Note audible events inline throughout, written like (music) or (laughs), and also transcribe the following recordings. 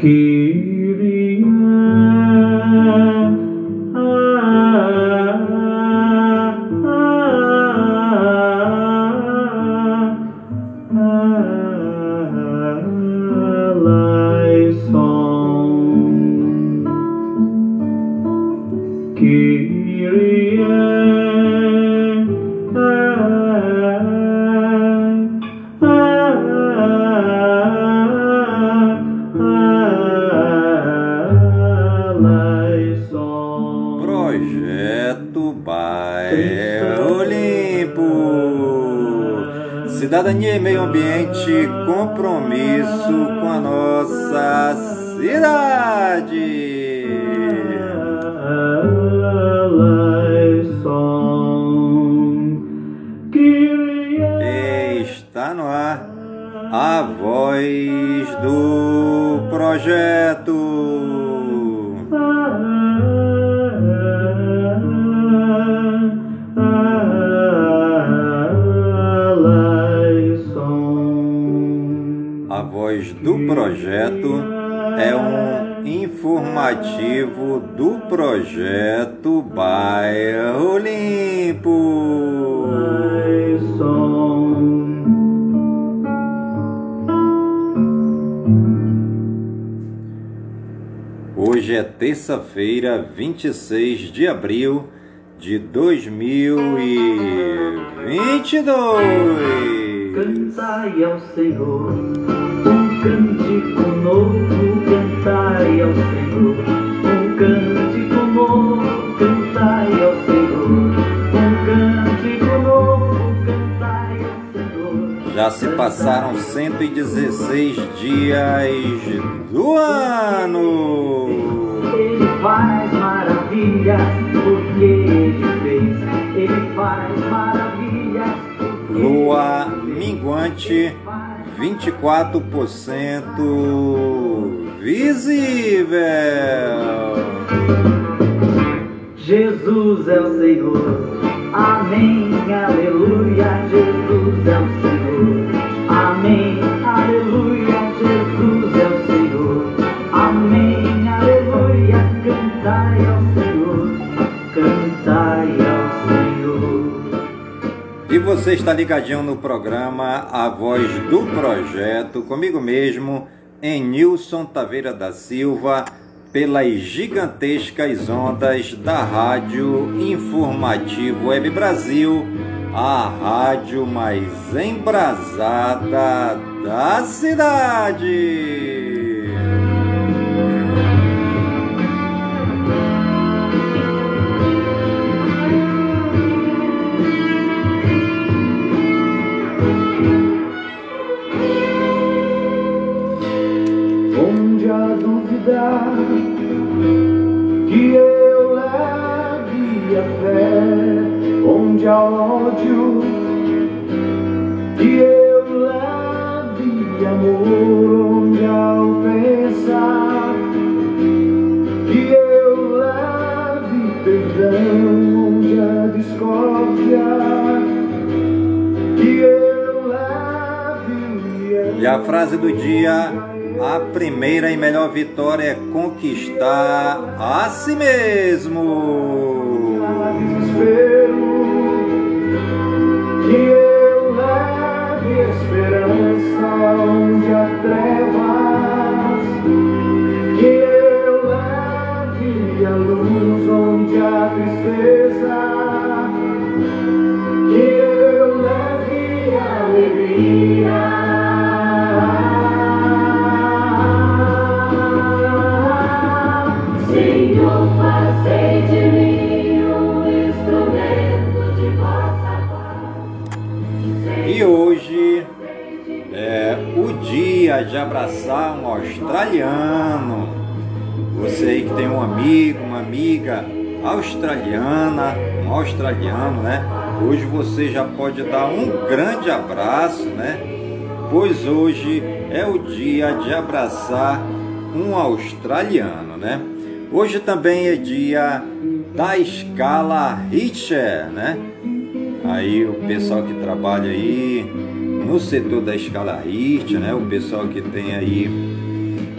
Projeto 26 de abril de 2022. Cantai ao Senhor um cântico novo, cantai ao Senhor um cântico novo, cantai ao Senhor um cântico novo, cantai ao Senhor. Já se passaram 116 dias do ano. Faz maravilhas porque ele fez, ele faz maravilhas Lua minguante 24% visível. Jesus é o Senhor, amém, aleluia. Jesus é o Senhor, amém, você está ligadinho no programa A Voz do Projeto, comigo mesmo, em Nilson Taveira da Silva, pelas gigantescas ondas da Rádio Informativo Web Brasil, a rádio mais embrasada da cidade. Que eu leve a fé, onde há ódio que eu leve amor, onde há ofensa que eu leve perdão, onde há discórdia. E a frase do dia: a primeira e melhor vitória é conquistar a si mesmo. De abraçar um australiano. Você aí que tem um amigo, uma amiga australiana, um australiano, né? Hoje você já pode dar um grande abraço, né? Pois hoje é o dia de abraçar um australiano, né? Hoje também é dia da escala Richter, né? Aí o pessoal que trabalha aí no setor da escala Richter, né? O pessoal que tem aí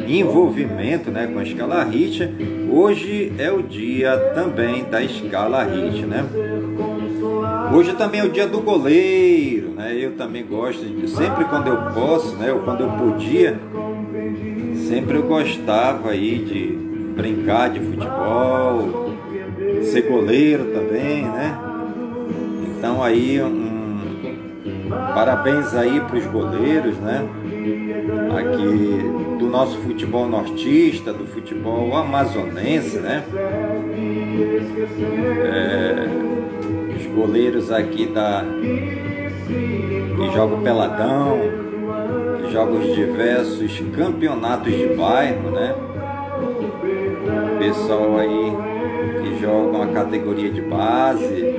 envolvimento né, com a escala Hit, hoje é o dia também da escala Hit, né? Hoje também é o dia do goleiro, né? Eu também gosto de, sempre quando eu posso, né? Ou quando eu podia, sempre eu gostava aí de brincar de futebol, ser goleiro também, né? Então aí um parabéns aí para os goleiros, né? Aqui do nosso futebol nortista, do futebol amazonense, né? É, goleiros aqui da que jogam peladão, que jogam os diversos campeonatos de bairro, né? Pessoal aí que jogam a categoria de base,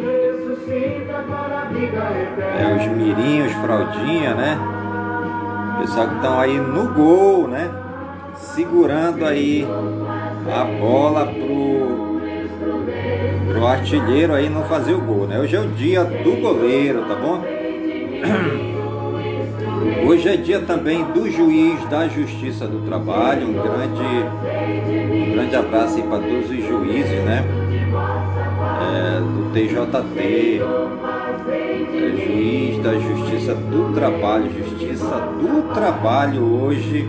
é os mirinhos, fraldinha, né? Pessoal que estão aí no gol, né? Segurando aí a bola pro pro artilheiro aí não fazer o gol, né? Hoje é o dia do goleiro, tá bom? (clears throat) Hoje é dia também do juiz da Justiça do Trabalho. Um grande, um grande abraço aí para todos os juízes, né? É, do TJT, é, juiz da Justiça do Trabalho. Justiça do Trabalho hoje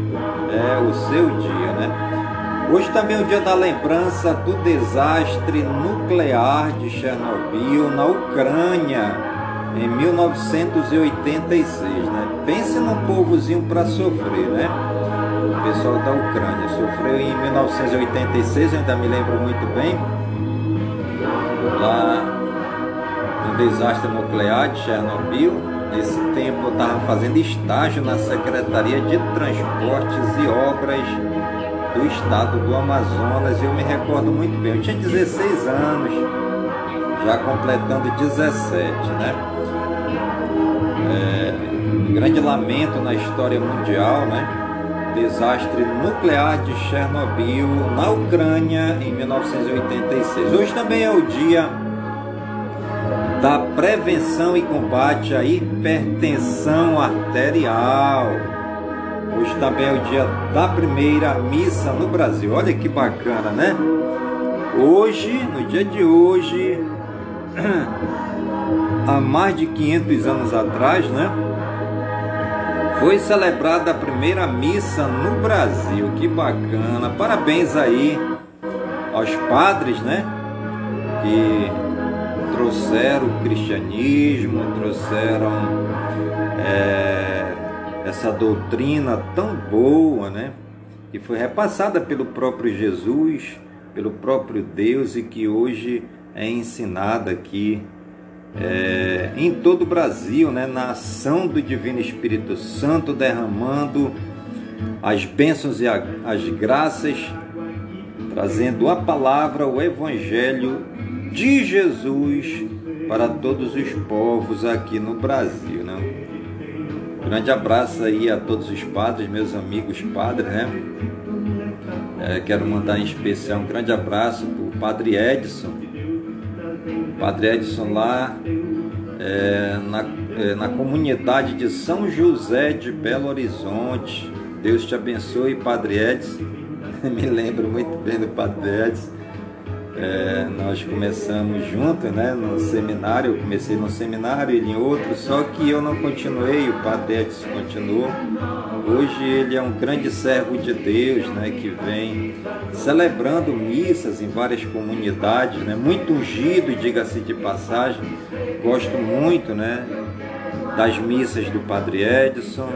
é o seu dia, né? Hoje também é o dia da lembrança do desastre nuclear de Chernobyl na Ucrânia em 1986, né? Pense num povozinho para sofrer, né? O pessoal da Ucrânia sofreu em 1986, eu ainda me lembro muito bem, lá no desastre nuclear de Chernobyl. Nesse tempo eu estava fazendo estágio na Secretaria de Transportes e Obras do estado do Amazonas eu me recordo muito bem. Eu tinha 16 anos, já completando 17, né? É, um grande lamento na história mundial, né? Desastre nuclear de Chernobyl na Ucrânia em 1986. Hoje também é o dia da prevenção e combate à hipertensão arterial. Hoje também é o dia da primeira missa no Brasil. Olha que bacana, né? Hoje, no dia de hoje, (clears throat) há mais de 500 anos atrás, né? Foi celebrada a primeira missa no Brasil. Que bacana. Parabéns aí aos padres, né? Que trouxeram o cristianismo, trouxeram. É essa doutrina tão boa, né? Que foi repassada pelo próprio Jesus, pelo próprio Deus e que hoje é ensinada aqui é, em todo o Brasil, né? Na ação do Divino Espírito Santo derramando as bênçãos e as graças, trazendo a palavra, o Evangelho de Jesus para todos os povos aqui no Brasil, né? Grande abraço aí a todos os padres, meus amigos padres, né? É, quero mandar em especial um grande abraço para o Padre Edson. Padre Edson lá é, na, é, na comunidade de São José de Belo Horizonte. Deus te abençoe, Padre Edson. (laughs) Me lembro muito bem do Padre Edson. É, nós começamos juntos, né, no seminário, eu comecei no seminário, ele em outro, só que eu não continuei, o Padre Edson continuou. Hoje ele é um grande servo de Deus, né, que vem celebrando missas em várias comunidades, né, muito ungido, diga-se de passagem. Gosto muito, né, das missas do Padre Edson,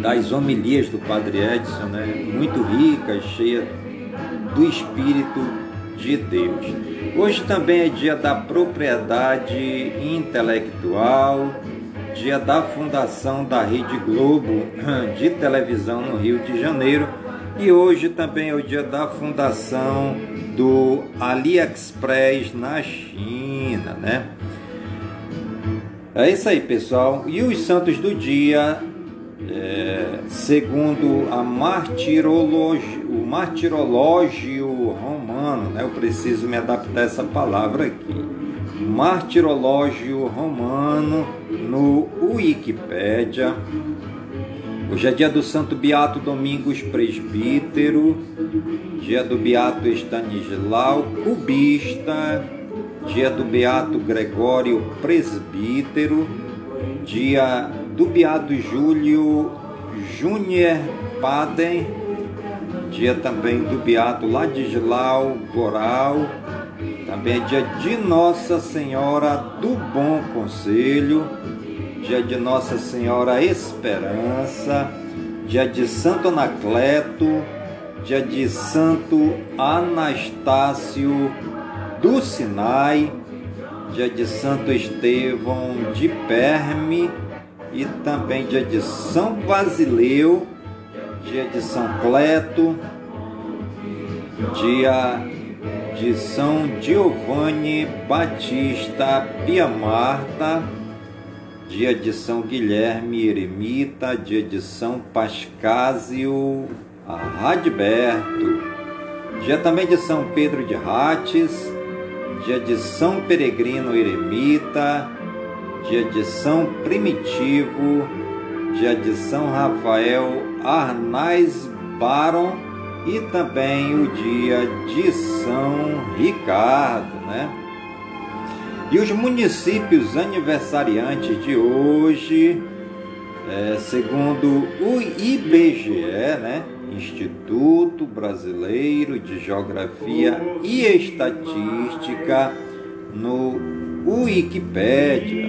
das homilias do Padre Edson, né, muito ricas, cheias do Espírito de Deus. Hoje também é dia da propriedade intelectual, dia da fundação da Rede Globo de televisão no Rio de Janeiro e hoje também é o dia da fundação do AliExpress na China, né? É isso aí, pessoal. E os santos do dia, é, segundo a martirologia, o martirológio romano, né? Eu preciso me adaptar a essa palavra aqui. Martirológio romano no Wikipédia. Hoje é dia do Santo Beato Domingos Presbítero, dia do Beato Stanislau Cubista, dia do Beato Gregório Presbítero, dia do Beato Júlio Júnior Paden, dia também do Beato Ladislau Goral, também é dia de Nossa Senhora do Bom Conselho, dia de Nossa Senhora Esperança, dia de Santo Anacleto, dia de Santo Anastácio do Sinai, dia de Santo Estevão de Perme. E também dia de São Basileu, dia de São Cleto, dia de São Giovanni Batista Pia Marta, dia de São Guilherme Eremita, dia de São Pascásio Radberto, dia também de São Pedro de Rates, dia de São Peregrino Eremita, dia de São Primitivo, dia de São Rafael Arnais Baron e também o dia de São Ricardo, né? E os municípios aniversariantes de hoje, é, segundo o IBGE, né? Instituto Brasileiro de Geografia e Estatística, no Wikipédia.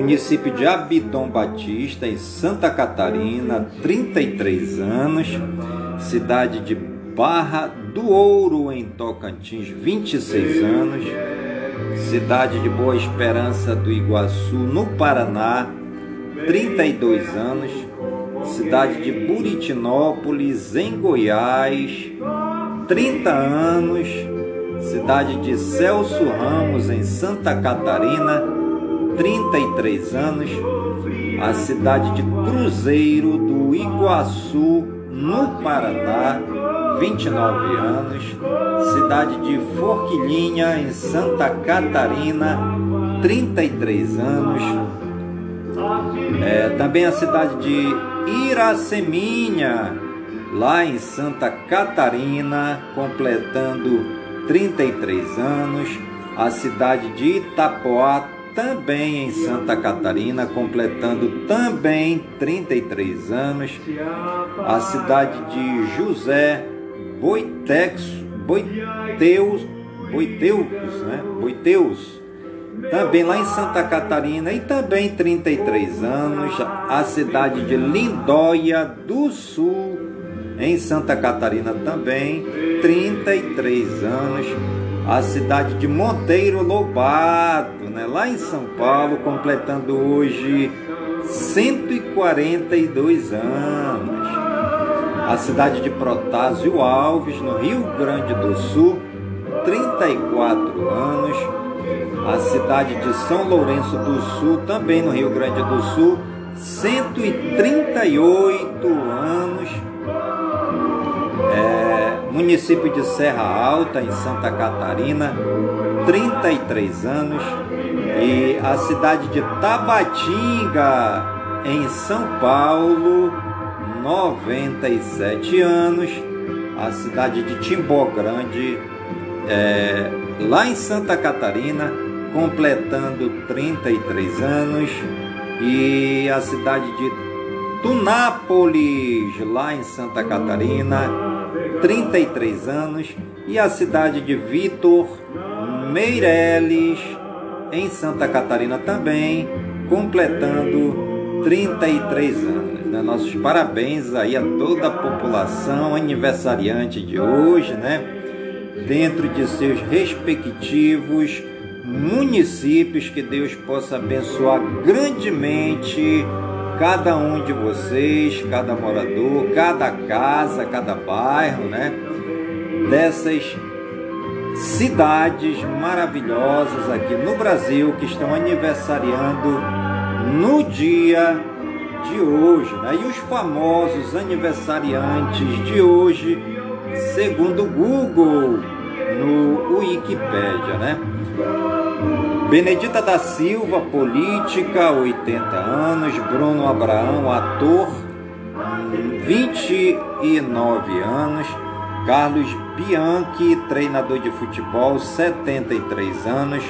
Município de Abidom Batista, em Santa Catarina, 33 anos. Cidade de Barra do Ouro, em Tocantins, 26 anos. Cidade de Boa Esperança do Iguaçu, no Paraná, 32 anos. Cidade de Buritinópolis, em Goiás, 30 anos. Cidade de Celso Ramos, em Santa Catarina, 33 anos. A cidade de Cruzeiro do Iguaçu, no Paraná, 29 anos. Cidade de Forquilhinha, em Santa Catarina, 33 anos. É, também a cidade de Iraceminha, lá em Santa Catarina, completando 33 anos. A cidade de Itapoá, também em Santa Catarina, completando também 33 anos. A cidade de José Boitex, Boiteus, Boiteus, né? Boiteus, também lá em Santa Catarina e também 33 anos. A cidade de Lindóia do Sul, em Santa Catarina também, 33 anos. A cidade de Monteiro Lobato, né, lá em São Paulo, completando hoje 142 anos. A cidade de Protásio Alves, no Rio Grande do Sul, 34 anos. A cidade de São Lourenço do Sul, também no Rio Grande do Sul, 138 anos. É, município de Serra Alta, em Santa Catarina, 33 anos. E a cidade de Tabatinga, em São Paulo, 97 anos. A cidade de Timbó Grande, é, lá em Santa Catarina, completando 33 anos. E a cidade de Tunápolis, lá em Santa Catarina, 33 anos. E a cidade de Vitor Meireles, em Santa Catarina também, completando 33 anos. Né? Nossos parabéns aí a toda a população aniversariante de hoje, né? Dentro de seus respectivos municípios, que Deus possa abençoar grandemente cada um de vocês, cada morador, cada casa, cada bairro, né? Dessas cidades maravilhosas aqui no Brasil que estão aniversariando no dia de hoje, né? E os famosos aniversariantes de hoje, segundo o Google, no Wikipedia, né? Benedita da Silva, política, 80 anos. Bruno Abraão, ator, 29 anos. Carlos Bianchi, treinador de futebol, 73 anos.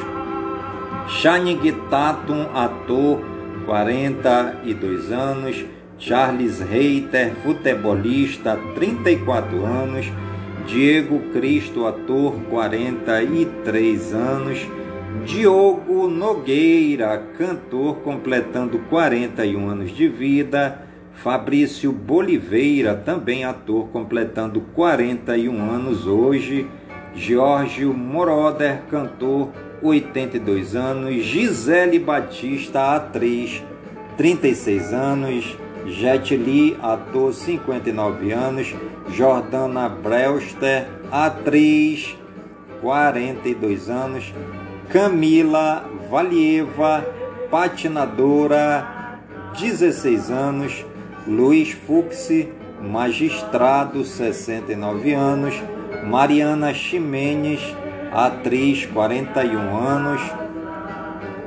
Channing Tatum, ator, 42 anos. Charles Reiter, futebolista, 34 anos. Diego Cristo, ator, 43 anos. Diogo Nogueira, cantor, completando 41 anos de vida. Fabrício Boliveira, também ator, completando 41 anos hoje. Giorgio Moroder, cantor, 82 anos. Gisele Batista, atriz, 36 anos. Jet Li, ator, 59 anos. Jordana Brewster, atriz, 42 anos. Camila Valieva, patinadora, 16 anos. Luiz Fux, magistrado, 69 anos. Mariana Ximenes, atriz, 41 anos.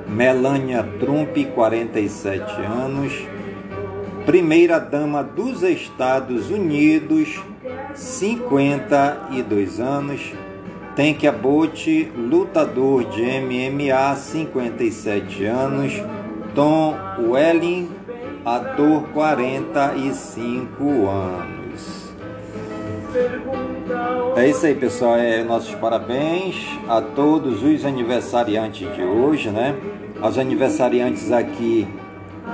Melania Trump, 47 anos. Primeira Dama dos Estados Unidos, 52 anos. Tank Abbott, lutador de MMA, 57 anos. Tom Welling, ator, 45 anos. É isso aí, pessoal. É, nossos parabéns a todos os aniversariantes de hoje, né? Aos aniversariantes aqui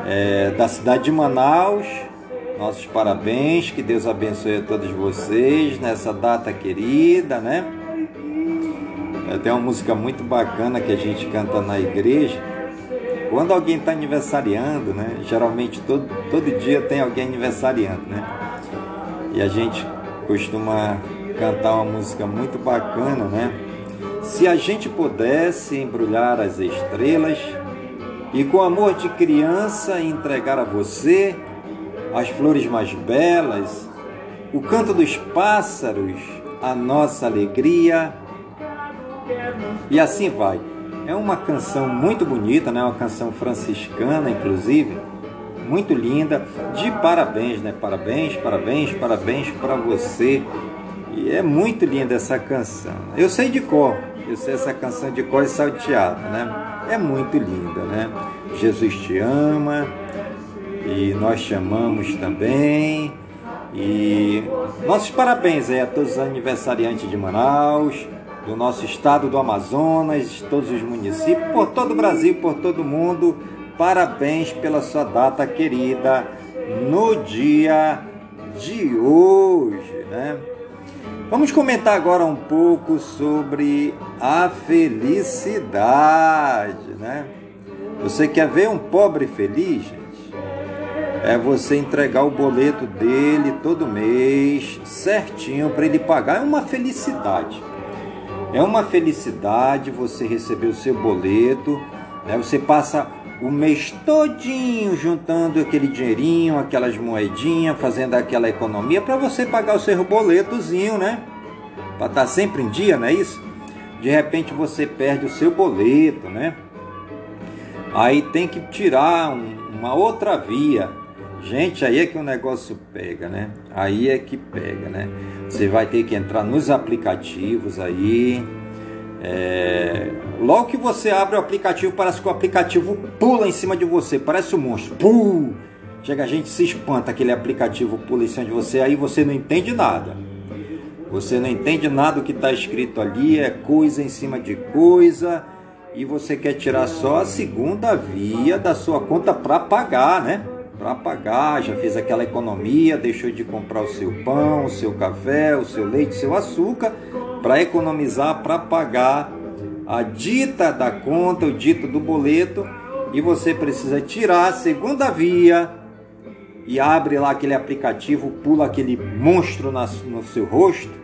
é, da cidade de Manaus. Nossos parabéns, que Deus abençoe a todos vocês nessa data querida, né? É, tem uma música muito bacana que a gente canta na igreja. Quando alguém está aniversariando, né? Geralmente todo, todo dia tem alguém aniversariando, né? E a gente costuma cantar uma música muito bacana, né? Se a gente pudesse embrulhar as estrelas e com amor de criança entregar a você as flores mais belas, o canto dos pássaros, a nossa alegria, e assim vai. É uma canção muito bonita, né? Uma canção franciscana, inclusive, muito linda. De parabéns, né? Parabéns, parabéns, parabéns para você. E é muito linda essa canção. Eu sei de cor, eu sei essa canção de cor e salteado, né? É muito linda, né? Jesus te ama e nós te amamos também. E nossos parabéns aí a todos os aniversariantes de Manaus do nosso estado do Amazonas, todos os municípios, por todo o Brasil, por todo o mundo. Parabéns pela sua data querida no dia de hoje, né? Vamos comentar agora um pouco sobre a felicidade, né? Você quer ver um pobre feliz, gente? É você entregar o boleto dele todo mês, certinho, para ele pagar. É uma felicidade. É uma felicidade você receber o seu boleto, né? você passa o mês todinho juntando aquele dinheirinho, aquelas moedinhas, fazendo aquela economia para você pagar o seu boletozinho, né? Para estar tá sempre em dia, não é isso? De repente você perde o seu boleto, né? Aí tem que tirar um, uma outra via. Gente, aí é que o negócio pega, né? Aí é que pega, né? Você vai ter que entrar nos aplicativos aí. É... Logo que você abre o aplicativo, parece que o aplicativo pula em cima de você, parece um monstro. Pum! Chega a gente se espanta, aquele aplicativo pula em cima de você, aí você não entende nada. Você não entende nada do que está escrito ali, é coisa em cima de coisa, e você quer tirar só a segunda via da sua conta para pagar, né? Para pagar, já fez aquela economia, deixou de comprar o seu pão, o seu café, o seu leite, o seu açúcar, para economizar, para pagar a dita da conta, o dito do boleto, e você precisa tirar a segunda via e abre lá aquele aplicativo, pula aquele monstro no seu rosto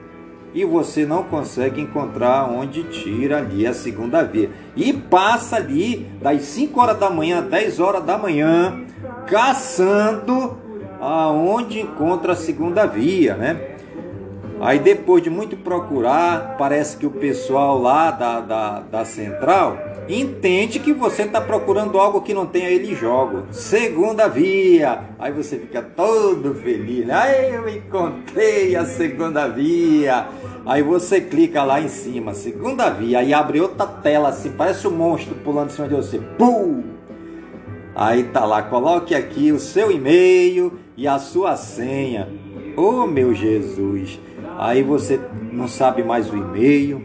e você não consegue encontrar onde tira ali a segunda via. E passa ali das 5 horas da manhã, 10 horas da manhã, caçando aonde encontra a segunda via, né? Aí depois de muito procurar, parece que o pessoal lá da, da, da central entende que você está procurando algo que não tem, ele joga. Segunda via. Aí você fica todo feliz. Aí eu encontrei a segunda via. Aí você clica lá em cima, segunda via. Aí abre outra tela assim, parece um monstro pulando em cima de você. Pum! Aí tá lá, coloque aqui o seu e-mail e a sua senha. Oh meu Jesus! Aí você não sabe mais o e-mail,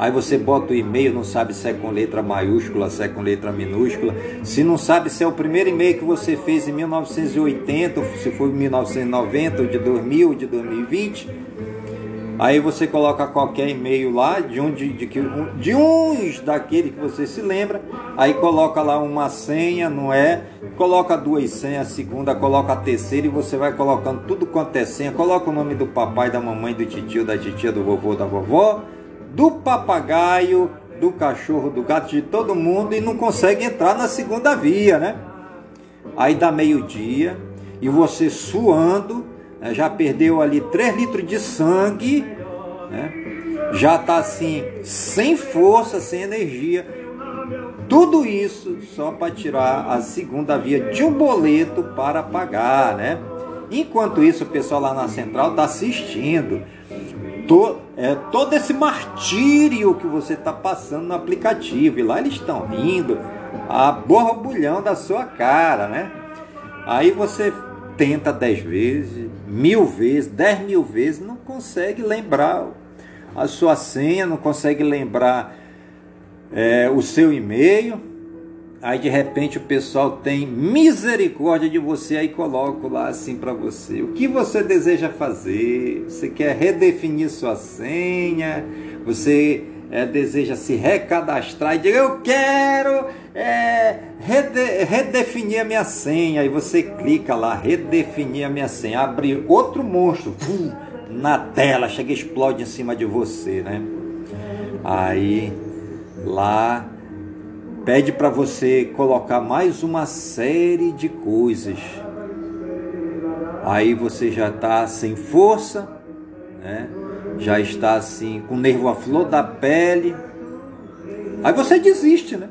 Aí você bota o e-mail, não sabe se é com letra maiúscula, se é com letra minúscula. Se não sabe se é o primeiro e-mail que você fez em 1980, se foi 1990, ou de 2000, ou de 2020. Aí você coloca qualquer e-mail lá, de, um, de, de, de uns daquele que você se lembra. Aí coloca lá uma senha, não é? Coloca duas senhas, a segunda, coloca a terceira e você vai colocando tudo quanto é senha. Coloca o nome do papai, da mamãe, do tio, da titia, do vovô, da vovó do papagaio, do cachorro, do gato, de todo mundo e não consegue entrar na segunda via, né? Aí dá meio-dia e você suando, né? já perdeu ali 3 litros de sangue, né? já está assim, sem força, sem energia. Tudo isso só para tirar a segunda via de um boleto para pagar, né? Enquanto isso, o pessoal lá na central está assistindo to, é, todo esse martírio que você está passando no aplicativo. E lá eles estão rindo a borbulhão da sua cara, né? Aí você tenta dez vezes, mil vezes, dez mil vezes, não consegue lembrar a sua senha, não consegue lembrar é, o seu e-mail. Aí de repente o pessoal tem misericórdia de você aí coloco lá assim para você. O que você deseja fazer? Você quer redefinir sua senha? Você é, deseja se recadastrar e diga eu quero é, rede, redefinir a minha senha. Aí você clica lá, redefinir a minha senha, abre outro monstro na tela, chega e explode em cima de você, né? Aí lá pede para você colocar mais uma série de coisas. Aí você já está sem força, né? já está assim com o nervo à flor da pele. Aí você desiste, né?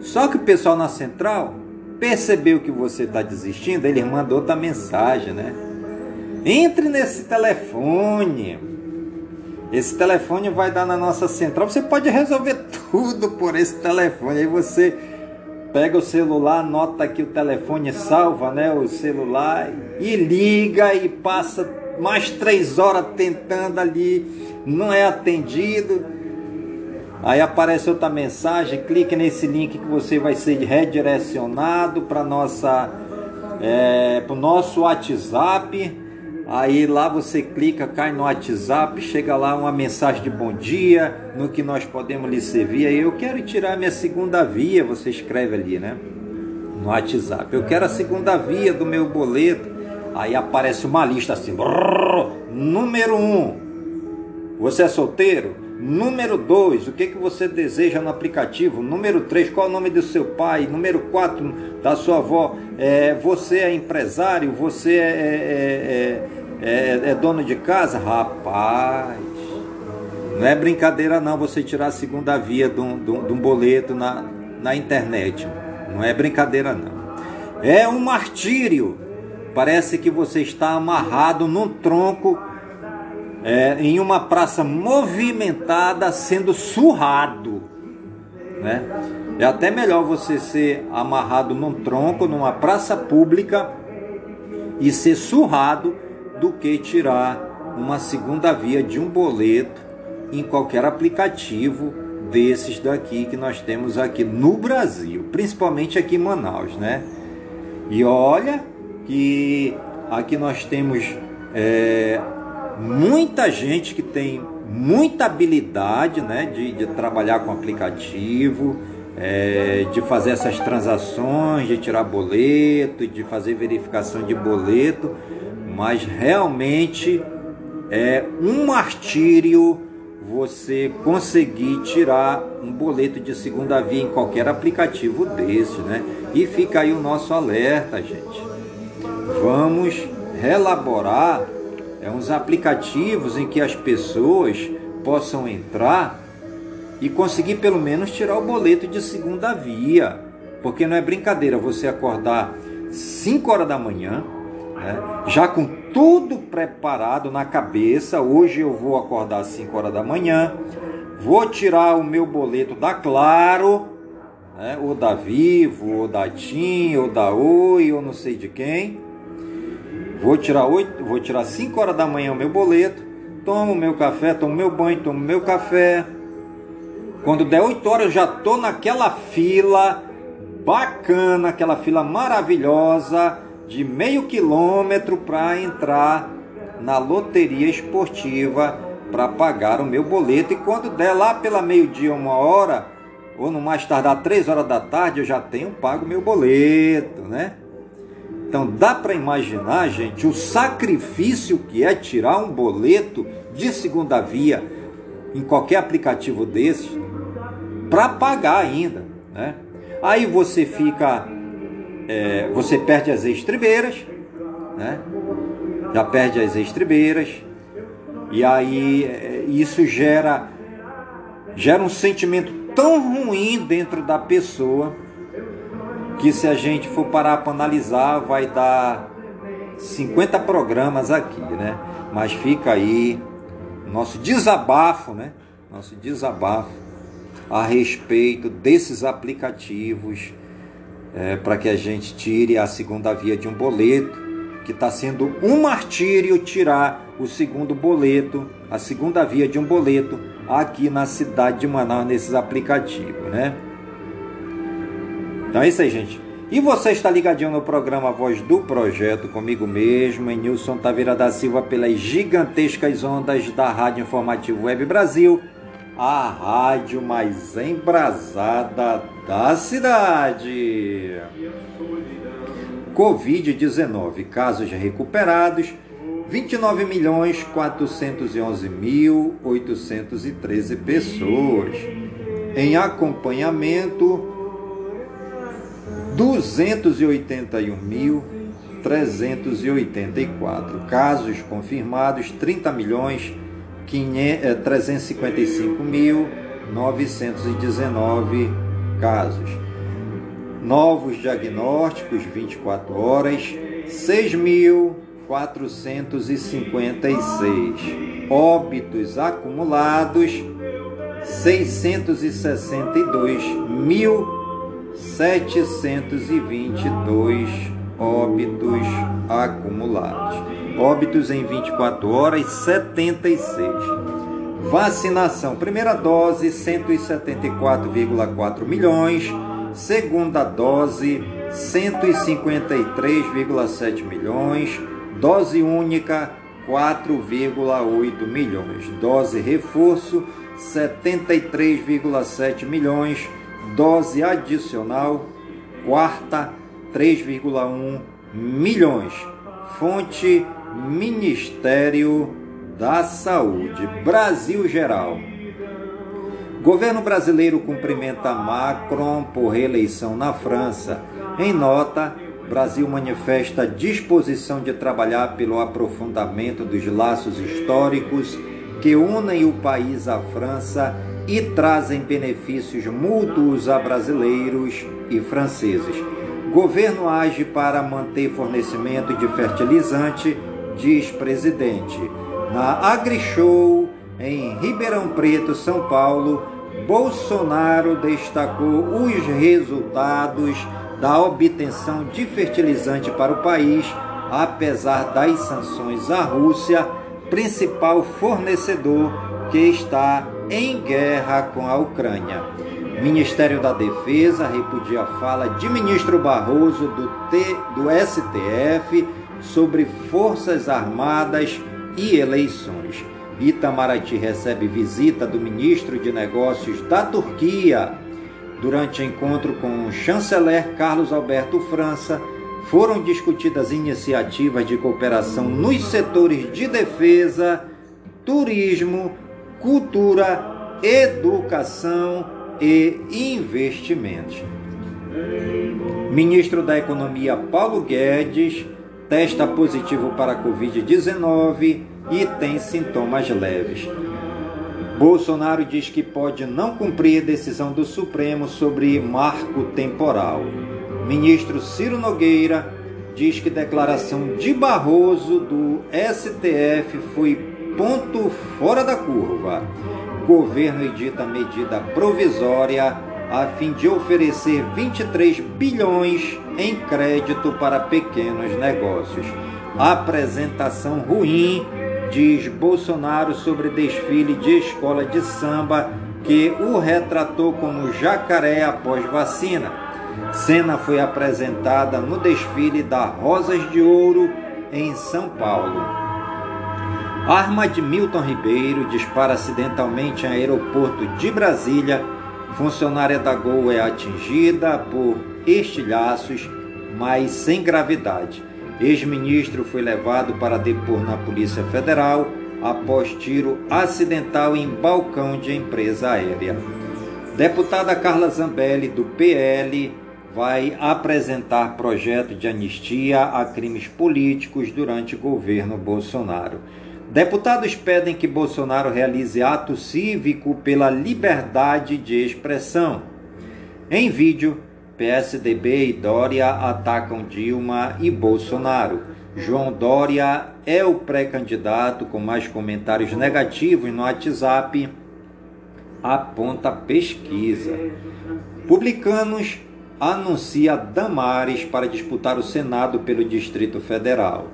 Só que o pessoal na central percebeu que você está desistindo, ele mandou outra mensagem, né? Entre nesse telefone esse telefone vai dar na nossa central. Você pode resolver tudo por esse telefone. Aí você pega o celular, anota aqui o telefone, salva né, o celular e liga e passa mais três horas tentando ali, não é atendido. Aí aparece outra mensagem, clique nesse link que você vai ser redirecionado para nossa é, para o nosso WhatsApp Aí lá você clica, cai no WhatsApp, chega lá uma mensagem de bom dia, no que nós podemos lhe servir. Aí eu quero tirar minha segunda via, você escreve ali, né? No WhatsApp. Eu quero a segunda via do meu boleto. Aí aparece uma lista assim: brrr, número um, você é solteiro? Número 2, o que, que você deseja no aplicativo? Número 3, qual é o nome do seu pai? Número 4, da sua avó. É, você é empresário? Você é, é, é, dono de casa? Rapaz, não é brincadeira não você tirar a segunda via de um, de um, de um boleto na, na internet. Não é brincadeira não. É um martírio. Parece que você está amarrado num tronco é, em uma praça movimentada sendo surrado. Né? É até melhor você ser amarrado num tronco, numa praça pública e ser surrado do que tirar uma segunda via de um boleto em qualquer aplicativo desses daqui que nós temos aqui no Brasil, principalmente aqui em Manaus, né? E olha que aqui nós temos é, muita gente que tem muita habilidade né, de, de trabalhar com aplicativo, é, de fazer essas transações, de tirar boleto, de fazer verificação de boleto, mas realmente é um martírio você conseguir tirar um boleto de segunda via em qualquer aplicativo desse, né? E fica aí o nosso alerta, gente. Vamos relaborar É uns aplicativos em que as pessoas possam entrar e conseguir pelo menos tirar o boleto de segunda via. Porque não é brincadeira você acordar 5 horas da manhã, né, já com tudo preparado na cabeça. Hoje eu vou acordar às 5 horas da manhã, vou tirar o meu boleto da Claro, né, ou da Vivo, ou da TIM, ou da Oi, ou não sei de quem. Vou tirar 8, vou tirar 5 horas da manhã o meu boleto, tomo meu café, tomo meu banho, tomo meu café, quando der 8 horas eu já tô naquela fila bacana, aquela fila maravilhosa de meio quilômetro para entrar na loteria esportiva para pagar o meu boleto. E quando der lá pela meio-dia, uma hora, ou no mais tardar três horas da tarde, eu já tenho pago meu boleto, né? Então dá para imaginar, gente, o sacrifício que é tirar um boleto de segunda via em qualquer aplicativo desses para pagar ainda, né? Aí você fica, é, você perde as estribeiras, né? Já perde as estribeiras e aí é, isso gera gera um sentimento tão ruim dentro da pessoa que se a gente for parar para analisar vai dar 50 programas aqui, né? Mas fica aí nosso desabafo, né? Nosso desabafo a respeito desses aplicativos é, para que a gente tire a segunda via de um boleto, que está sendo um martírio tirar o segundo boleto, a segunda via de um boleto aqui na cidade de Manaus nesses aplicativos, né? Então é isso aí, gente. E você está ligadinho no programa Voz do Projeto comigo mesmo, em Nilson Taveira da Silva, pelas gigantescas ondas da Rádio Informativo Web Brasil a rádio mais embrasada da cidade. Covid-19, casos recuperados, 29 milhões 411 mil 813 pessoas. Em acompanhamento, 281 mil 384 casos confirmados, 30 milhões 355.919 casos. Novos diagnósticos 24 horas, 6.456. Óbitos acumulados 662.722 óbitos acumulados óbitos em 24 horas 76. Vacinação, primeira dose 174,4 milhões, segunda dose 153,7 milhões, dose única 4,8 milhões, dose reforço 73,7 milhões, dose adicional quarta 3,1 milhões. Fonte Ministério da Saúde, Brasil Geral. Governo brasileiro cumprimenta Macron por reeleição na França. Em nota, Brasil manifesta disposição de trabalhar pelo aprofundamento dos laços históricos que unem o país à França e trazem benefícios mútuos a brasileiros e franceses. Governo age para manter fornecimento de fertilizante diz presidente. Na AgriShow, em Ribeirão Preto, São Paulo, Bolsonaro destacou os resultados da obtenção de fertilizante para o país, apesar das sanções à Rússia, principal fornecedor que está em guerra com a Ucrânia. Ministério da Defesa repudia a fala de ministro Barroso do, T, do STF sobre Forças Armadas e eleições. Itamaraty recebe visita do ministro de Negócios da Turquia. Durante encontro com o chanceler Carlos Alberto França, foram discutidas iniciativas de cooperação nos setores de defesa, turismo, cultura, educação e investimentos. Ministro da Economia Paulo Guedes testa positivo para a Covid-19 e tem sintomas leves. Bolsonaro diz que pode não cumprir decisão do Supremo sobre marco temporal. Ministro Ciro Nogueira diz que declaração de Barroso do STF foi ponto fora da curva. Governo edita medida provisória a fim de oferecer 23 bilhões em crédito para pequenos negócios. Apresentação ruim diz Bolsonaro sobre desfile de escola de samba que o retratou como jacaré após vacina. Cena foi apresentada no desfile da Rosas de Ouro em São Paulo. Arma de Milton Ribeiro dispara acidentalmente em aeroporto de Brasília. Funcionária da Gol é atingida por estilhaços, mas sem gravidade. Ex-ministro foi levado para depor na Polícia Federal após tiro acidental em balcão de empresa aérea. Deputada Carla Zambelli, do PL, vai apresentar projeto de anistia a crimes políticos durante o governo Bolsonaro. Deputados pedem que Bolsonaro realize ato cívico pela liberdade de expressão. Em vídeo, PSDB e Dória atacam Dilma e Bolsonaro. João Dória é o pré-candidato com mais comentários negativos no WhatsApp, aponta pesquisa. Publicanos anuncia Damares para disputar o Senado pelo Distrito Federal.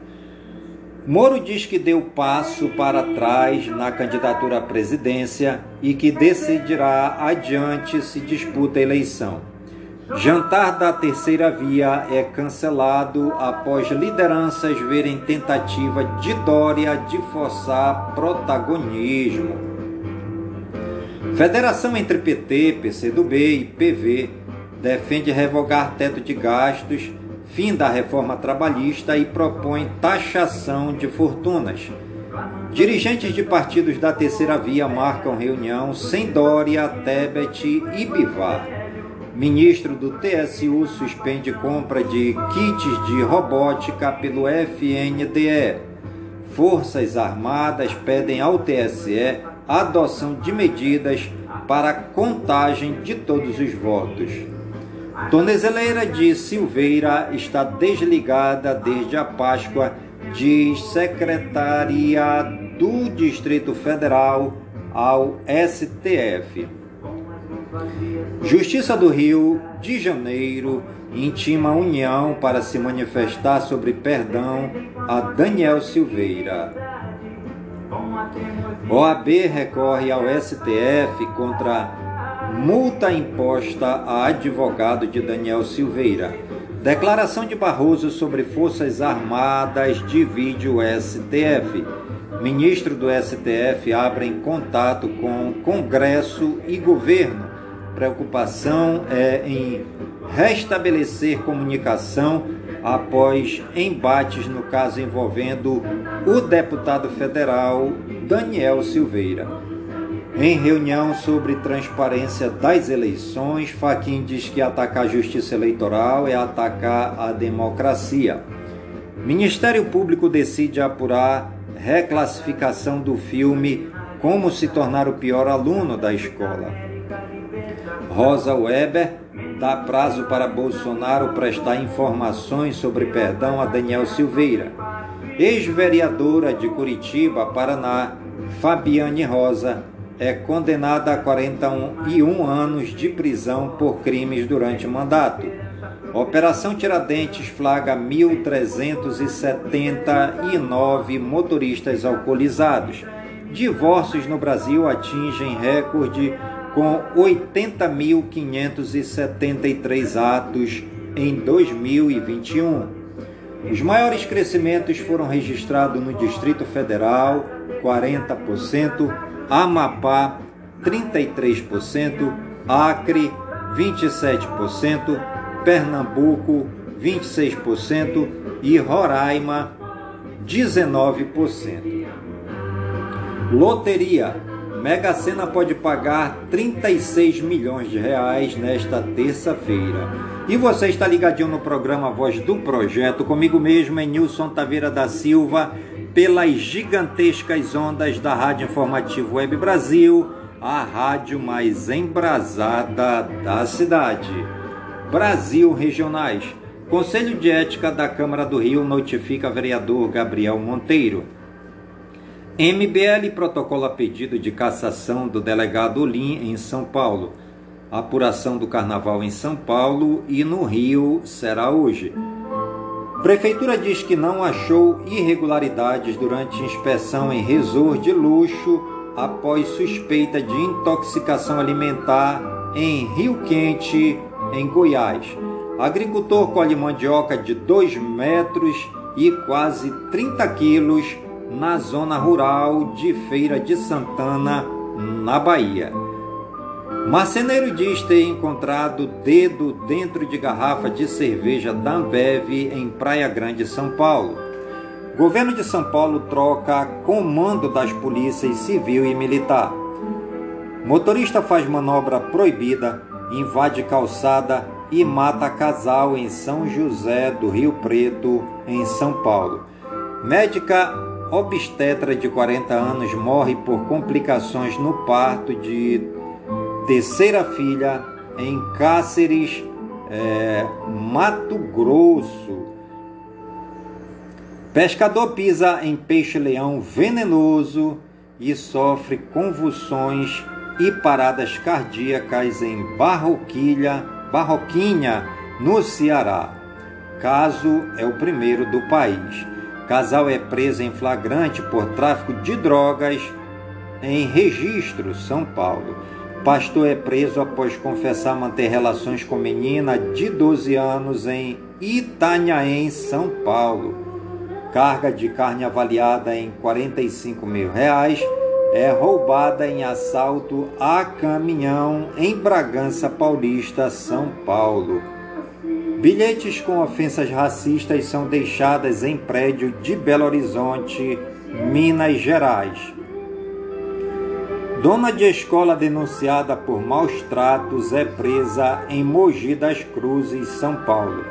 Moro diz que deu passo para trás na candidatura à presidência e que decidirá adiante se disputa a eleição. Jantar da terceira via é cancelado após lideranças verem tentativa de Dória de forçar protagonismo. Federação entre PT, PCdoB e PV defende revogar teto de gastos, fim da reforma trabalhista e propõe taxação de fortunas. Dirigentes de partidos da terceira via marcam reunião sem Dória, Tebet e Bivar. Ministro do TSU suspende compra de kits de robótica pelo FNDE. Forças Armadas pedem ao TSE adoção de medidas para contagem de todos os votos. Tornezeleira de Silveira está desligada desde a Páscoa, diz secretaria do Distrito Federal ao STF. Justiça do Rio de Janeiro intima a União para se manifestar sobre perdão a Daniel Silveira. OAB recorre ao STF contra multa imposta a advogado de Daniel Silveira. Declaração de Barroso sobre Forças Armadas divide o STF. Ministro do STF abre contato com Congresso e governo preocupação é em restabelecer comunicação após embates no caso envolvendo o deputado federal Daniel Silveira. Em reunião sobre transparência das eleições, Faquim diz que atacar a justiça eleitoral é atacar a democracia. Ministério Público decide apurar reclassificação do filme Como se tornar o pior aluno da escola. Rosa Weber dá prazo para Bolsonaro prestar informações sobre perdão a Daniel Silveira. Ex-vereadora de Curitiba, Paraná, Fabiane Rosa, é condenada a 41 anos de prisão por crimes durante o mandato. Operação Tiradentes flaga 1.379 motoristas alcoolizados. Divórcios no Brasil atingem recorde com 80.573 atos em 2021. Os maiores crescimentos foram registrados no Distrito Federal, 40%, Amapá, 33%, Acre, 27%, Pernambuco, 26% e Roraima, 19%. Loteria Mega Sena pode pagar 36 milhões de reais nesta terça-feira. E você está ligadinho no programa Voz do Projeto, comigo mesmo é Nilson Taveira da Silva, pelas gigantescas ondas da Rádio Informativo Web Brasil, a rádio mais embrasada da cidade. Brasil Regionais. Conselho de Ética da Câmara do Rio notifica vereador Gabriel Monteiro. MBL protocola pedido de cassação do delegado Olim em São Paulo. apuração do carnaval em São Paulo e no Rio será hoje. Prefeitura diz que não achou irregularidades durante inspeção em resort de luxo após suspeita de intoxicação alimentar em Rio Quente, em Goiás. Agricultor colhe mandioca de 2 metros e quase 30 quilos na zona rural de Feira de Santana, na Bahia. Marceneiro diz ter encontrado dedo dentro de garrafa de cerveja da Ambev em Praia Grande, São Paulo. Governo de São Paulo troca comando das polícias civil e militar. Motorista faz manobra proibida, invade calçada e mata casal em São José do Rio Preto, em São Paulo. Médica obstetra de 40 anos morre por complicações no parto de terceira filha em Cáceres, é, Mato Grosso. Pescador pisa em peixe-leão venenoso e sofre convulsões e paradas cardíacas em Barroquilha, Barroquinha, no Ceará. Caso é o primeiro do país. Casal é preso em flagrante por tráfico de drogas em Registro, São Paulo. Pastor é preso após confessar manter relações com menina de 12 anos em Itanhaém, São Paulo. Carga de carne avaliada em 45 mil reais é roubada em assalto a caminhão em Bragança Paulista, São Paulo. Bilhetes com ofensas racistas são deixadas em prédio de Belo Horizonte, Minas Gerais. Dona de escola denunciada por maus tratos é presa em Mogi das Cruzes, São Paulo.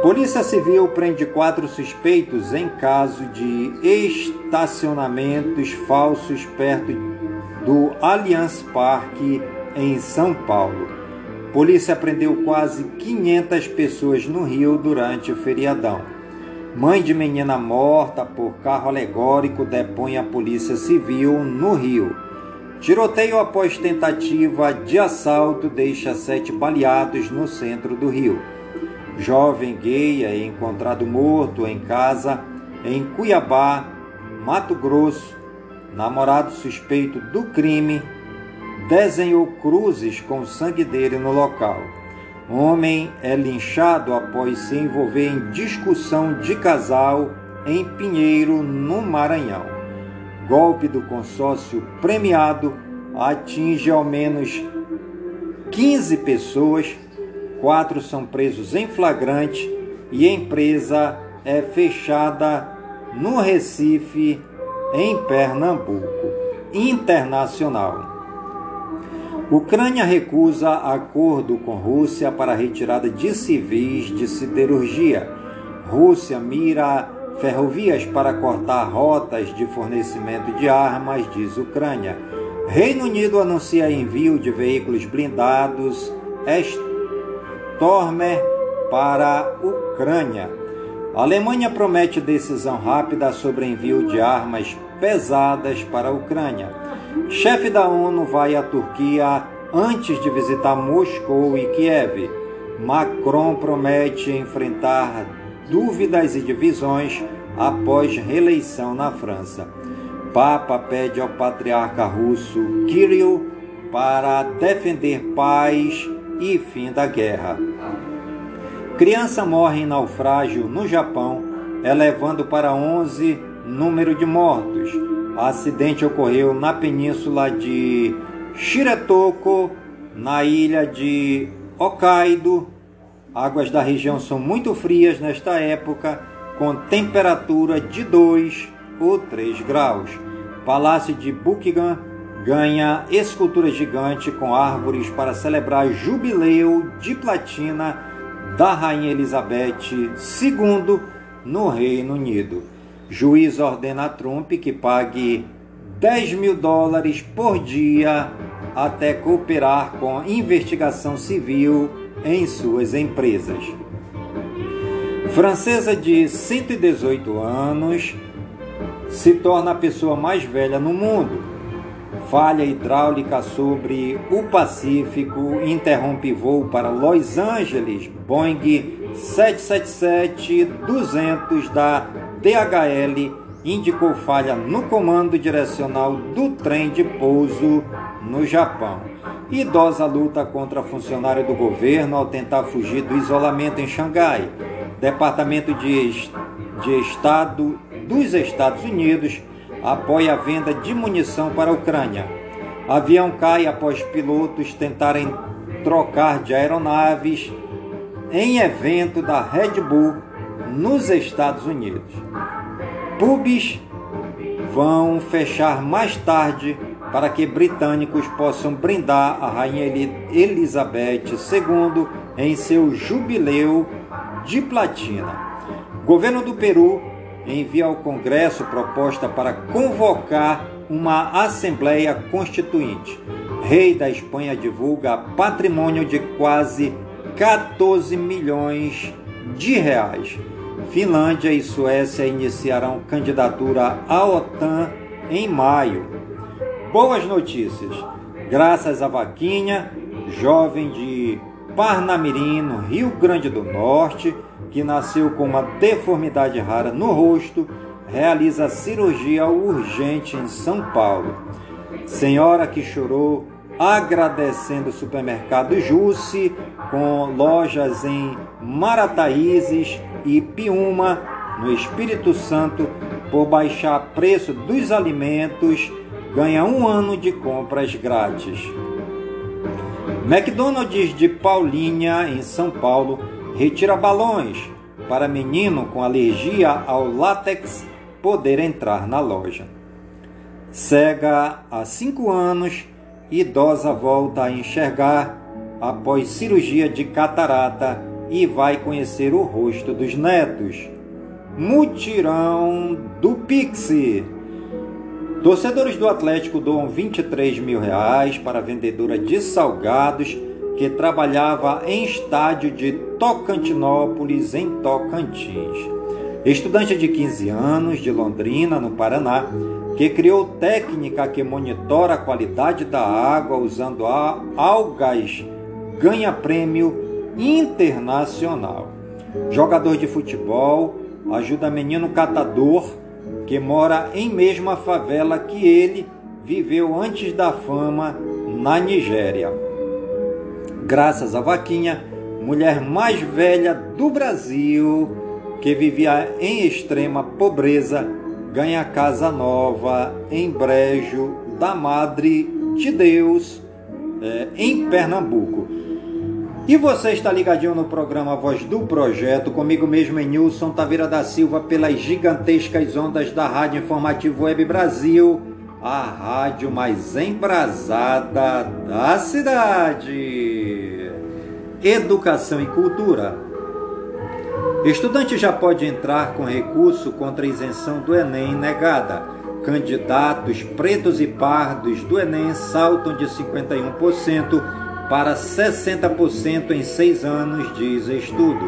Polícia Civil prende quatro suspeitos em caso de estacionamentos falsos perto do Allianz Parque, em São Paulo. Polícia prendeu quase 500 pessoas no Rio durante o feriadão. Mãe de menina morta por carro alegórico depõe a Polícia Civil no Rio. Tiroteio após tentativa de assalto deixa sete baleados no centro do Rio. Jovem gay é encontrado morto em casa em Cuiabá, Mato Grosso. Namorado suspeito do crime desenhou cruzes com sangue dele no local. Homem é linchado após se envolver em discussão de casal em Pinheiro, no Maranhão. Golpe do consórcio premiado atinge ao menos 15 pessoas, quatro são presos em flagrante e a empresa é fechada no Recife, em Pernambuco. Internacional. Ucrânia recusa acordo com Rússia para retirada de civis de siderurgia. Rússia mira ferrovias para cortar rotas de fornecimento de armas, diz Ucrânia. Reino Unido anuncia envio de veículos blindados Stormer para Ucrânia. A Alemanha promete decisão rápida sobre envio de armas pesadas para a Ucrânia. Chefe da ONU vai à Turquia antes de visitar Moscou e Kiev. Macron promete enfrentar dúvidas e divisões após reeleição na França. Papa pede ao patriarca russo Kirill para defender paz e fim da guerra. Criança morre em naufrágio no Japão, elevando para 11 número de mortos. O acidente ocorreu na península de Shiretoko, na ilha de Hokkaido. Águas da região são muito frias nesta época, com temperatura de 2 ou 3 graus. Palácio de Buckingham ganha escultura gigante com árvores para celebrar jubileu de platina da Rainha Elizabeth II no Reino Unido. Juiz ordena a Trump que pague 10 mil dólares por dia até cooperar com a investigação civil em suas empresas. Francesa de 118 anos se torna a pessoa mais velha no mundo. Falha hidráulica sobre o Pacífico interrompe voo para Los Angeles. Boeing 777-200 da DHL indicou falha no comando direcional do trem de pouso no Japão. Idosa luta contra funcionário do governo ao tentar fugir do isolamento em Xangai. Departamento de, de Estado dos Estados Unidos apoia a venda de munição para a Ucrânia. Avião cai após pilotos tentarem trocar de aeronaves em evento da Red Bull nos Estados Unidos. Pubs vão fechar mais tarde para que britânicos possam brindar a Rainha Elizabeth II em seu jubileu de platina. Governo do Peru envia ao Congresso proposta para convocar uma Assembleia Constituinte. Rei da Espanha divulga patrimônio de quase 14 milhões de reais. Finlândia e Suécia iniciarão candidatura à OTAN em maio. Boas notícias! Graças a Vaquinha, jovem de Parnamirim, no Rio Grande do Norte, que nasceu com uma deformidade rara no rosto, realiza cirurgia urgente em São Paulo. Senhora que chorou agradecendo o supermercado Jusce, com lojas em Marataízes e Piúma, no Espírito Santo, por baixar preço dos alimentos, ganha um ano de compras grátis. McDonald's de Paulinha, em São Paulo, retira balões para menino com alergia ao látex poder entrar na loja. Cega há 5 anos, idosa volta a enxergar após cirurgia de catarata e vai conhecer o rosto dos netos. Mutirão do Pixie. Torcedores do Atlético doam 23 mil reais para a vendedora de salgados que trabalhava em estádio de Tocantinópolis, em Tocantins. Estudante de 15 anos, de Londrina, no Paraná, que criou técnica que monitora a qualidade da água usando algas, ganha prêmio internacional. Jogador de futebol, ajuda menino catador que mora em mesma favela que ele viveu antes da fama na Nigéria. Graças a Vaquinha, mulher mais velha do Brasil, que vivia em extrema pobreza, ganha casa nova em Brejo da Madre de Deus, é, em Pernambuco. E você está ligadinho no programa Voz do Projeto, comigo mesmo em Nilson Taveira da Silva, pelas gigantescas ondas da Rádio Informativo Web Brasil, a rádio mais embrasada da cidade. Educação e Cultura. Estudante já pode entrar com recurso contra isenção do Enem negada. Candidatos pretos e pardos do Enem saltam de 51% para 60% em seis anos, diz estudo.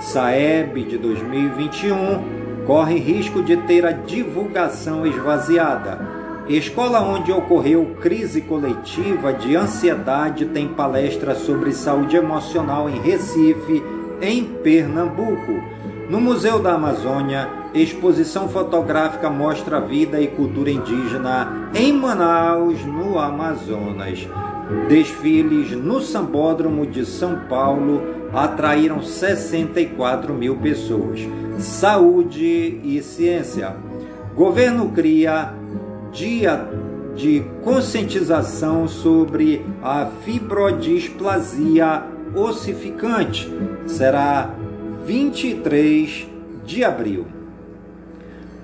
Saeb de 2021 corre risco de ter a divulgação esvaziada. Escola onde ocorreu crise coletiva de ansiedade tem palestra sobre saúde emocional em Recife em Pernambuco. No Museu da Amazônia, exposição fotográfica mostra vida e cultura indígena em Manaus, no Amazonas. Desfiles no Sambódromo de São Paulo atraíram 64 mil pessoas. Saúde e ciência. Governo cria dia de conscientização sobre a fibrodisplasia ossificante. Será 23 de abril.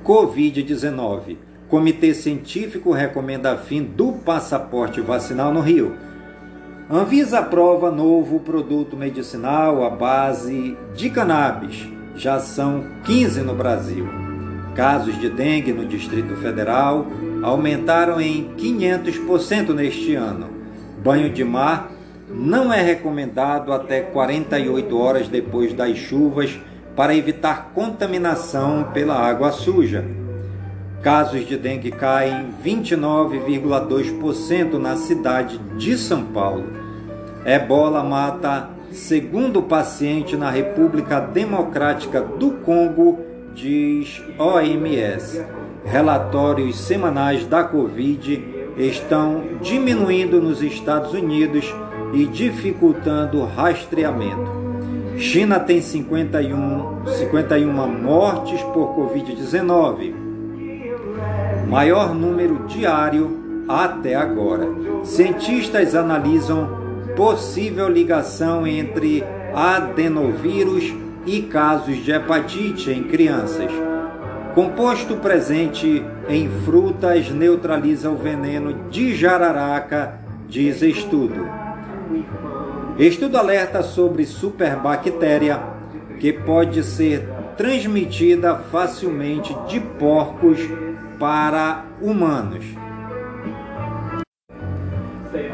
Covid-19. Comitê científico recomenda fim do passaporte vacinal no Rio. Anvisa aprova novo produto medicinal à base de cannabis. Já são 15 no Brasil. Casos de dengue no Distrito Federal aumentaram em 500% neste ano. Banho de mar não é recomendado até 48 horas depois das chuvas para evitar contaminação pela água suja. Casos de dengue caem 29,2% na cidade de São Paulo. Ebola mata segundo paciente na República Democrática do Congo, diz OMS. Relatórios semanais da Covid estão diminuindo nos Estados Unidos e dificultando o rastreamento. China tem 51, 51 mortes por Covid-19, maior número diário até agora. Cientistas analisam possível ligação entre adenovírus e casos de hepatite em crianças. Composto presente em frutas neutraliza o veneno de jararaca, diz estudo. Estudo alerta sobre superbactéria que pode ser transmitida facilmente de porcos para humanos.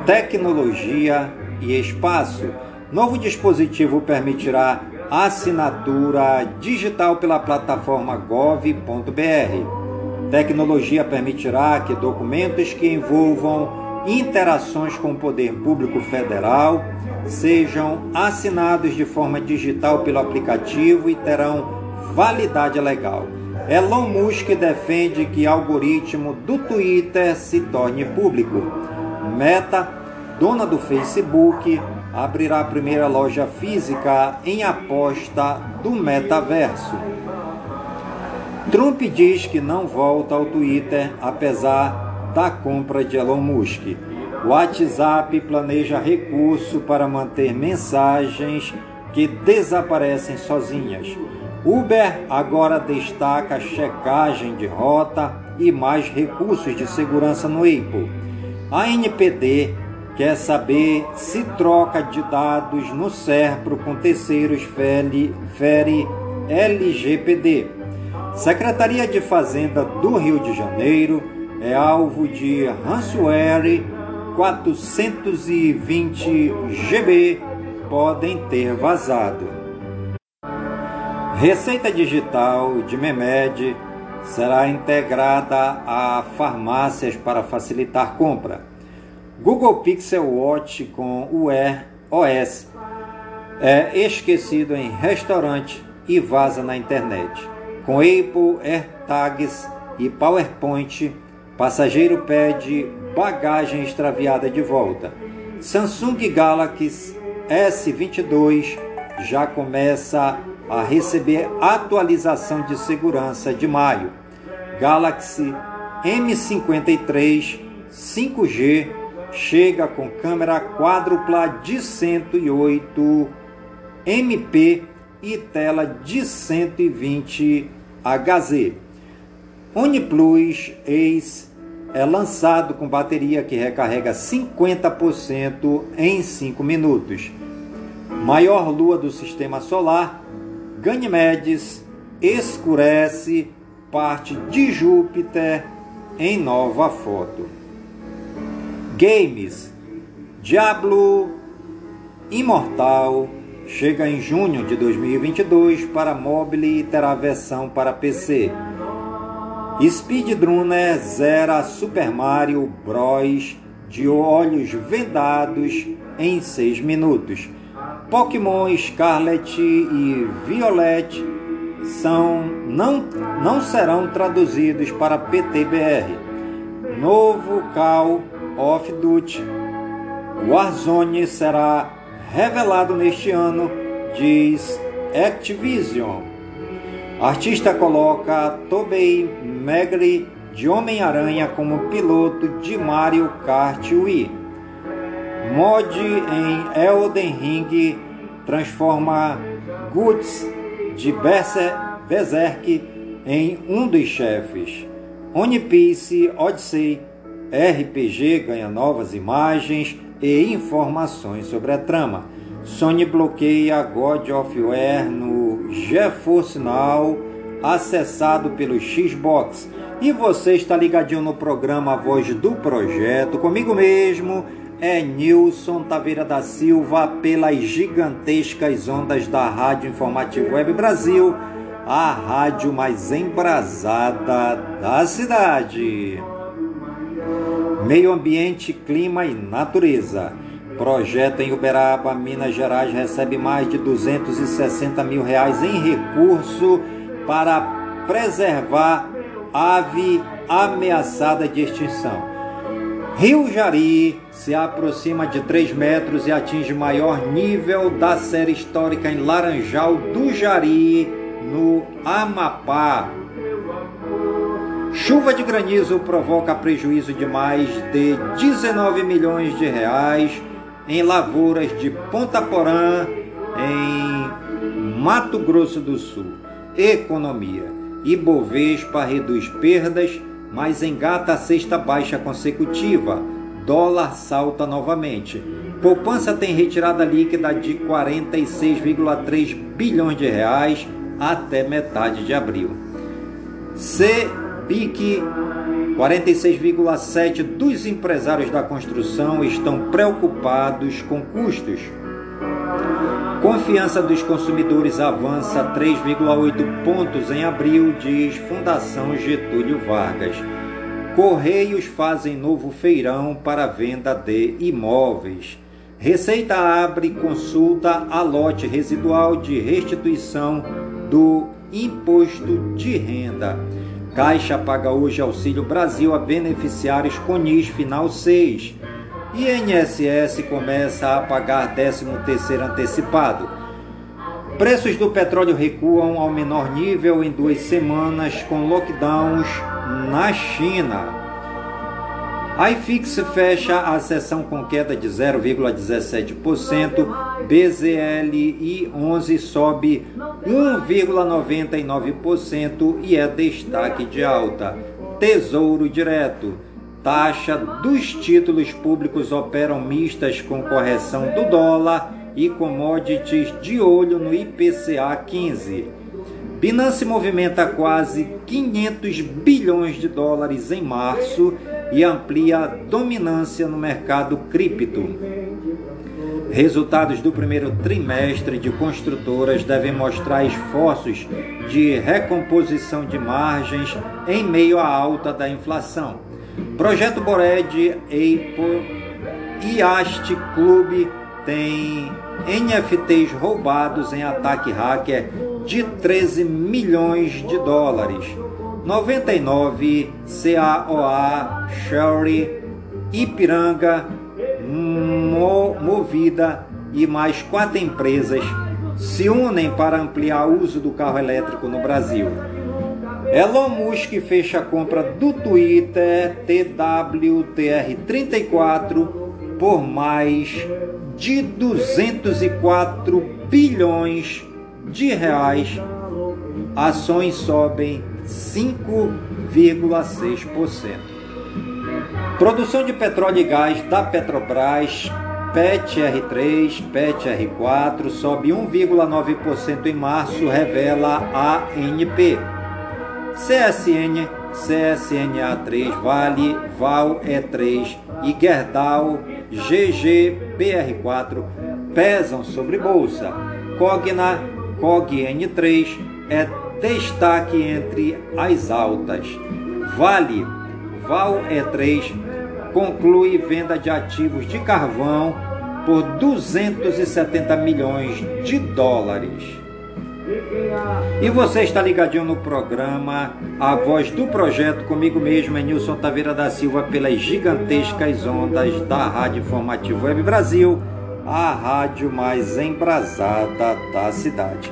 Tecnologia e espaço. Novo dispositivo permitirá assinatura digital pela plataforma gov.br. Tecnologia permitirá que documentos que envolvam interações com o poder público federal sejam assinados de forma digital pelo aplicativo e terão validade legal. Elon Musk defende que algoritmo do Twitter se torne público. Meta, dona do Facebook, abrirá a primeira loja física em aposta do metaverso. Trump diz que não volta ao Twitter apesar da compra de Elon Musk. WhatsApp planeja recurso para manter mensagens que desaparecem sozinhas. Uber agora destaca checagem de rota e mais recursos de segurança no Apple. A NPD quer saber se troca de dados no SERPRO com terceiros fere, fere LGPD. Secretaria de Fazenda do Rio de Janeiro é alvo de ransomware 420 GB podem ter vazado. Receita digital de Memed será integrada a farmácias para facilitar compra. Google Pixel Watch com Wear OS é esquecido em restaurante e vaza na internet. Com Apple AirTags e PowerPoint, passageiro pede bagagem extraviada de volta. Samsung Galaxy S22 já começa a receber atualização de segurança de maio. Galaxy M53 5G chega com câmera quádrupla de 108 MP e tela de 120 Hz. OnePlus Ace é lançado com bateria que recarrega 50% em 5 minutos. Maior lua do sistema solar, Ganymedes escurece parte de Júpiter em nova foto. Games Diablo Imortal chega em junho de 2022 para mobile e terá versão para PC. Speedrunner zera Super Mario Bros. de olhos vendados em 6 minutos. Pokémon Scarlet e Violet são, não, não serão traduzidos para PTBR. Novo Call of Duty Warzone será revelado neste ano, diz Activision. Artista coloca Tobey Maguire de Homem-Aranha como piloto de Mario Kart Wii. Mod em Elden Ring transforma Guts de Berserk em um dos chefes. One Piece Odyssey RPG ganha novas imagens e informações sobre a trama. Sony bloqueia God of War no GeForce Now acessado pelo Xbox. E você está ligadinho no programa Voz do Projeto, comigo mesmo, é Nilson Taveira da Silva, pelas gigantescas ondas da Rádio Informativo Web Brasil, a rádio mais embrasada da cidade. Meio Ambiente, Clima e Natureza. Projeto em Uberaba, Minas Gerais, recebe mais de 260 mil reais em recurso para preservar ave ameaçada de extinção. Rio Jari se aproxima de 3 metros e atinge maior nível da série histórica em Laranjal do Jari, no Amapá. Chuva de granizo provoca prejuízo de mais de 19 milhões de reais em lavouras de Ponta Porã, em Mato Grosso do Sul. Economia. Ibovespa reduz perdas, mas engata a sexta baixa consecutiva. Dólar salta novamente. Poupança tem retirada líquida de 46,3 bilhões de reais até metade de abril. CBIC 46,7 dos empresários da construção estão preocupados com custos. Confiança dos consumidores avança 3,8 pontos em abril, diz Fundação Getúlio Vargas. Correios fazem novo feirão para venda de imóveis. Receita abre consulta a lote residual de restituição do imposto de renda. Caixa paga hoje Auxílio Brasil a beneficiários CONIS Final 6. INSS começa a pagar 13º antecipado. Preços do petróleo recuam ao menor nível em duas semanas com lockdowns na China. A IFIX fecha a sessão com queda de 0,17%, BZLI 11 sobe 1,99% e é destaque de alta. Tesouro Direto. Taxa dos títulos públicos operam mistas com correção do dólar e commodities de olho no IPCA 15. Binance movimenta quase 500 bilhões de dólares em março e amplia a dominância no mercado cripto. Resultados do primeiro trimestre de construtoras devem mostrar esforços de recomposição de margens em meio à alta da inflação. Projeto Bored, e Ast Club têm NFTs roubados em ataque hacker de 13 milhões de dólares. 99 CAOA, Sherry, Ipiranga, Mo, Movida e mais quatro empresas se unem para ampliar o uso do carro elétrico no Brasil. Elon Musk fecha a compra do Twitter TWTR34 por mais de 204 bilhões de reais, ações sobem 5,6%. Produção de petróleo e gás da Petrobras, PET R3, PET R4, sobe 1,9% em março, revela a ANP. CSN, CSNA3, Vale, Val E3 e Gerdau GGBR4 pesam sobre bolsa. Cogna COG N3 é destaque entre as altas. Vale, Val E3 conclui venda de ativos de carvão por 270 milhões de dólares. E você está ligadinho no programa A Voz do Projeto, comigo mesmo, é Nilson Taveira da Silva, pelas gigantescas ondas da Rádio Informativo Web Brasil a rádio mais embrasada da cidade.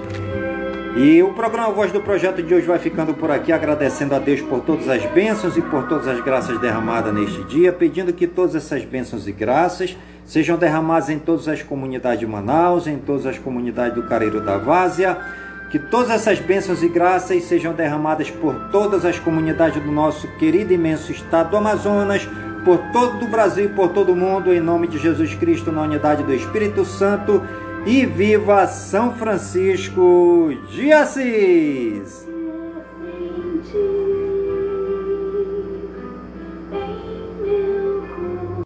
E o programa Voz do Projeto de hoje vai ficando por aqui, agradecendo a Deus por todas as bênçãos e por todas as graças derramadas neste dia, pedindo que todas essas bênçãos e graças sejam derramadas em todas as comunidades de Manaus, em todas as comunidades do Careiro da Várzea, que todas essas bênçãos e graças sejam derramadas por todas as comunidades do nosso querido e imenso estado do Amazonas, por todo o Brasil e por todo o mundo, em nome de Jesus Cristo, na unidade do Espírito Santo, e viva São Francisco de Assis!